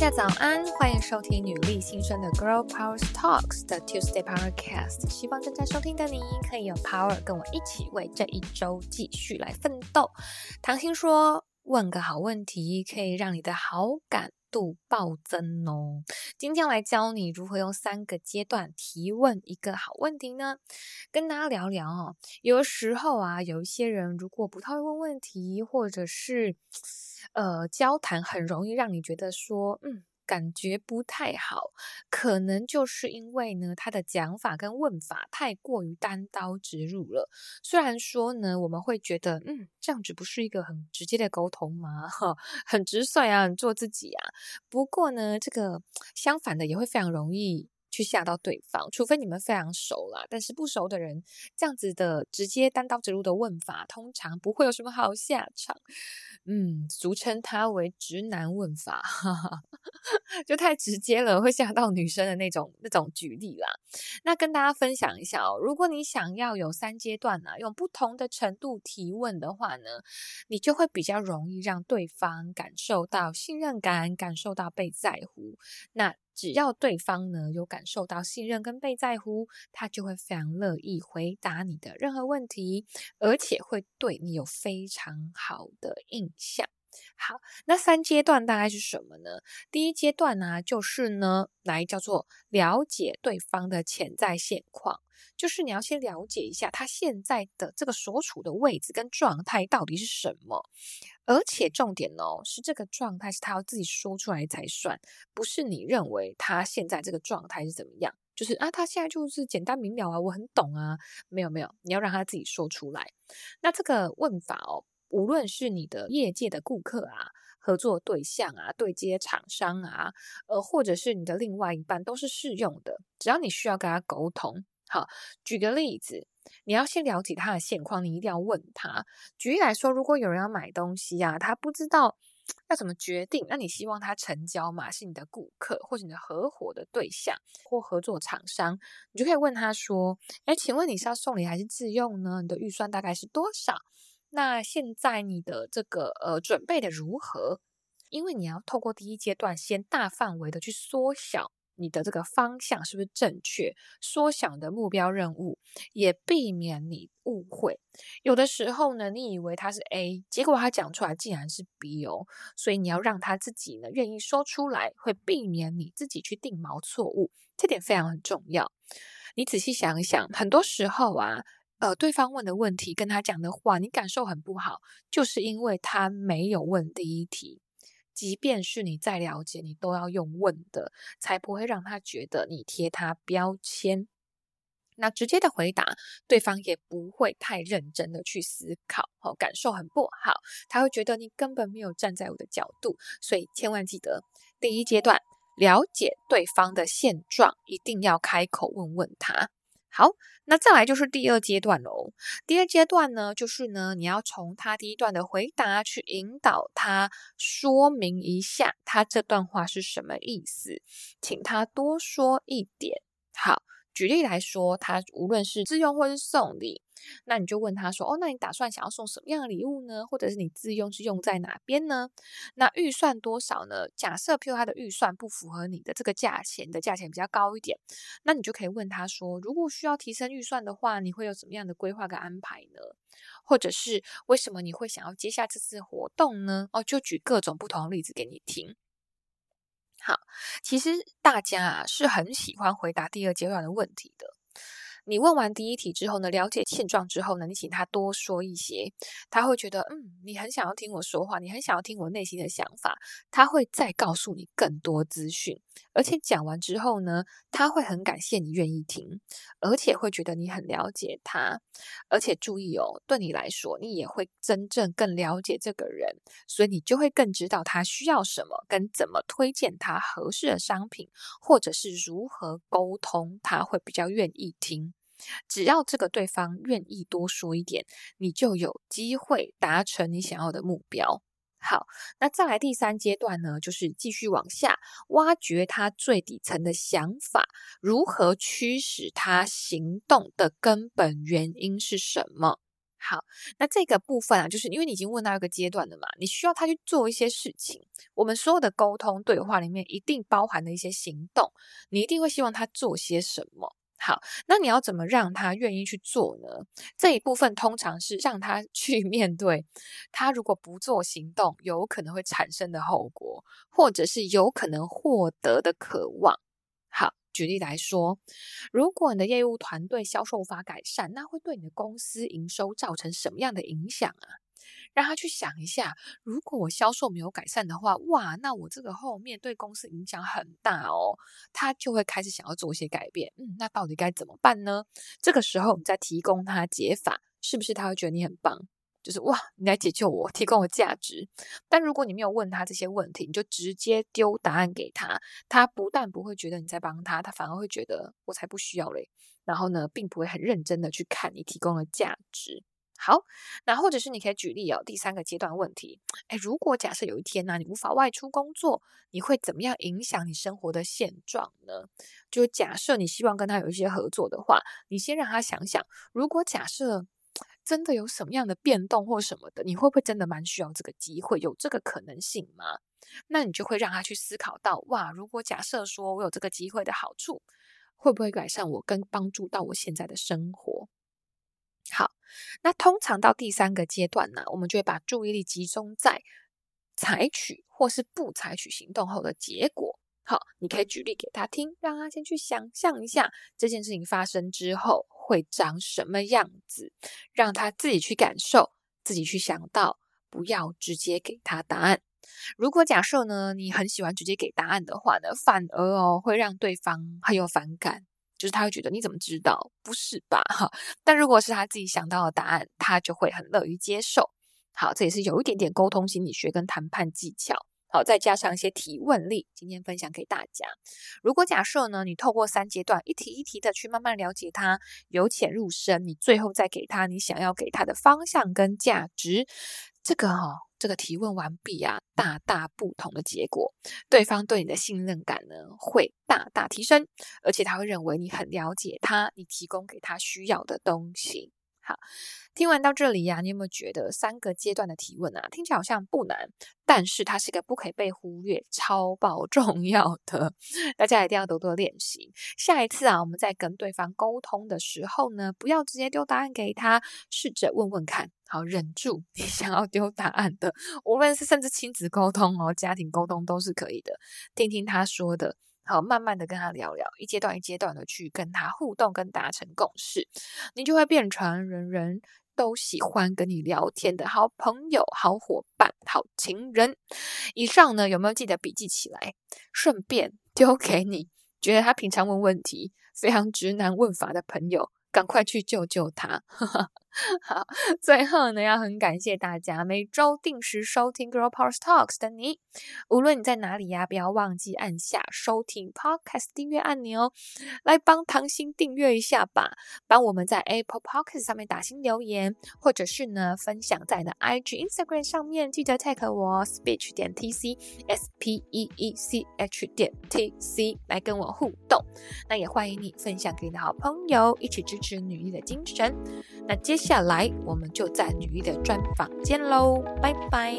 大家早安，欢迎收听女力新生的 Girl Power Talks 的 Tuesday Podcast。希望正在收听的你可以有 power，跟我一起为这一周继续来奋斗。唐心说：“问个好问题，可以让你的好感度暴增哦。”今天来教你如何用三个阶段提问一个好问题呢？跟大家聊聊哦。有的时候啊，有一些人如果不太会问问题，或者是。呃，交谈很容易让你觉得说，嗯，感觉不太好，可能就是因为呢，他的讲法跟问法太过于单刀直入了。虽然说呢，我们会觉得，嗯，这样子不是一个很直接的沟通吗？哈，很直率啊，很做自己啊。不过呢，这个相反的也会非常容易。去吓到对方，除非你们非常熟啦。但是不熟的人，这样子的直接单刀直入的问法，通常不会有什么好下场。嗯，俗称它为直男问法，哈哈，就太直接了，会吓到女生的那种那种举例啦。那跟大家分享一下哦，如果你想要有三阶段啊，用不同的程度提问的话呢，你就会比较容易让对方感受到信任感，感受到被在乎。那只要对方呢有感受到信任跟被在乎，他就会非常乐意回答你的任何问题，而且会对你有非常好的印象。好，那三阶段大概是什么呢？第一阶段呢，就是呢，来叫做了解对方的潜在现况，就是你要先了解一下他现在的这个所处的位置跟状态到底是什么。而且重点哦，是这个状态是他要自己说出来才算，不是你认为他现在这个状态是怎么样，就是啊，他现在就是简单明了啊，我很懂啊，没有没有，你要让他自己说出来。那这个问法哦，无论是你的业界的顾客啊、合作对象啊、对接厂商啊，呃，或者是你的另外一半，都是适用的。只要你需要跟他沟通，好，举个例子。你要先了解他的现况，你一定要问他。举例来说，如果有人要买东西啊，他不知道要怎么决定，那你希望他成交嘛？是你的顾客，或者你的合伙的对象，或合作厂商，你就可以问他说：“哎，请问你是要送礼还是自用呢？你的预算大概是多少？那现在你的这个呃准备的如何？因为你要透过第一阶段，先大范围的去缩小。”你的这个方向是不是正确？缩小的目标任务，也避免你误会。有的时候呢，你以为他是 A，结果他讲出来竟然是 B 哦。所以你要让他自己呢愿意说出来，会避免你自己去定锚错误。这点非常很重要。你仔细想一想，很多时候啊，呃，对方问的问题跟他讲的话，你感受很不好，就是因为他没有问第一题。即便是你再了解，你都要用问的，才不会让他觉得你贴他标签。那直接的回答，对方也不会太认真的去思考，哦，感受很不好，他会觉得你根本没有站在我的角度。所以千万记得，第一阶段了解对方的现状，一定要开口问问他。好，那再来就是第二阶段喽。第二阶段呢，就是呢，你要从他第一段的回答去引导他说明一下他这段话是什么意思，请他多说一点。好。举例来说，他无论是自用或是送礼，那你就问他说：“哦，那你打算想要送什么样的礼物呢？或者是你自用是用在哪边呢？那预算多少呢？假设譬如他的预算不符合你的这个价钱的价钱比较高一点，那你就可以问他说：如果需要提升预算的话，你会有什么样的规划跟安排呢？或者是为什么你会想要接下这次活动呢？哦，就举各种不同的例子给你听。”好，其实大家啊是很喜欢回答第二阶段的问题的。你问完第一题之后呢，了解现状之后呢，你请他多说一些，他会觉得，嗯，你很想要听我说话，你很想要听我内心的想法，他会再告诉你更多资讯，而且讲完之后呢，他会很感谢你愿意听，而且会觉得你很了解他，而且注意哦，对你来说，你也会真正更了解这个人，所以你就会更知道他需要什么，跟怎么推荐他合适的商品，或者是如何沟通，他会比较愿意听。只要这个对方愿意多说一点，你就有机会达成你想要的目标。好，那再来第三阶段呢，就是继续往下挖掘他最底层的想法，如何驱使他行动的根本原因是什么？好，那这个部分啊，就是因为你已经问到一个阶段了嘛，你需要他去做一些事情。我们所有的沟通对话里面一定包含了一些行动，你一定会希望他做些什么。好，那你要怎么让他愿意去做呢？这一部分通常是让他去 面对，他如果不做行动，有可能会产生的后果，或者是有可能获得的渴望。好。举例来说，如果你的业务团队销售无法改善，那会对你的公司营收造成什么样的影响啊？让他去想一下，如果我销售没有改善的话，哇，那我这个后面对公司影响很大哦。他就会开始想要做一些改变。嗯，那到底该怎么办呢？这个时候你再提供他解法，是不是他会觉得你很棒？就是哇，你来解救我，提供我价值。但如果你没有问他这些问题，你就直接丢答案给他，他不但不会觉得你在帮他，他反而会觉得我才不需要嘞。然后呢，并不会很认真的去看你提供的价值。好，那或者是你可以举例哦，第三个阶段问题，诶，如果假设有一天呢，你无法外出工作，你会怎么样影响你生活的现状呢？就假设你希望跟他有一些合作的话，你先让他想想，如果假设。真的有什么样的变动或什么的，你会不会真的蛮需要这个机会？有这个可能性吗？那你就会让他去思考到，哇，如果假设说我有这个机会的好处，会不会改善我跟帮助到我现在的生活？好，那通常到第三个阶段呢，我们就会把注意力集中在采取或是不采取行动后的结果。好，你可以举例给他听，让他先去想象一下这件事情发生之后。会长什么样子？让他自己去感受，自己去想到，不要直接给他答案。如果假设呢，你很喜欢直接给答案的话呢，反而哦会让对方很有反感，就是他会觉得你怎么知道？不是吧？哈。但如果是他自己想到的答案，他就会很乐于接受。好，这也是有一点点沟通心理学跟谈判技巧。好，再加上一些提问力，今天分享给大家。如果假设呢，你透过三阶段一题一题的去慢慢了解他，由浅入深，你最后再给他你想要给他的方向跟价值，这个哈、这个提问完毕啊，大大不同的结果，对方对你的信任感呢会大大提升，而且他会认为你很了解他，你提供给他需要的东西。好，听完到这里呀、啊，你有没有觉得三个阶段的提问啊，听起来好像不难，但是它是一个不可以被忽略、超爆重要的，大家一定要多多练习。下一次啊，我们在跟对方沟通的时候呢，不要直接丢答案给他，试着问问看，好，忍住你想要丢答案的，无论是甚至亲子沟通哦、家庭沟通都是可以的，听听他说的。好，慢慢的跟他聊聊，一阶段一阶段的去跟他互动，跟达成共识，你就会变成人人都喜欢跟你聊天的好朋友、好伙伴、好情人。以上呢，有没有记得笔记起来？顺便丢给你觉得他平常问问题非常直男问法的朋友。赶快去救救他！好，最后呢，要很感谢大家每周定时收听 Girl Power Talks 的你，无论你在哪里呀，不要忘记按下收听 Podcast 订阅按钮，来帮唐心订阅一下吧。帮我们在 Apple Podcast 上面打新留言，或者是呢分享在你的 IG、Instagram 上面，记得 tag 我 Speech 点 TC，S P E E C H 点 T C 来跟我互动。那也欢迎你分享给你的好朋友，一起支持。女力的精神。那接下来我们就在女的专访见喽，拜拜。